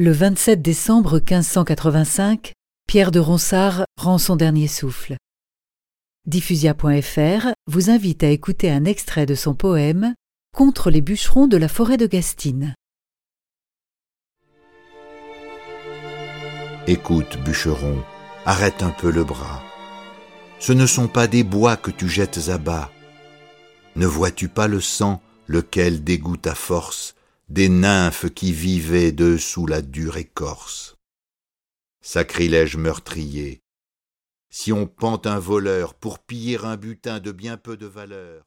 Le 27 décembre 1585, Pierre de Ronsard rend son dernier souffle. Diffusia.fr vous invite à écouter un extrait de son poème Contre les bûcherons de la forêt de Gastine. Écoute, bûcheron, arrête un peu le bras. Ce ne sont pas des bois que tu jettes à bas. Ne vois-tu pas le sang, lequel dégoûte à force des nymphes qui vivaient dessous la dure écorce. Sacrilège meurtrier, si on pend un voleur pour piller un butin de bien peu de valeur,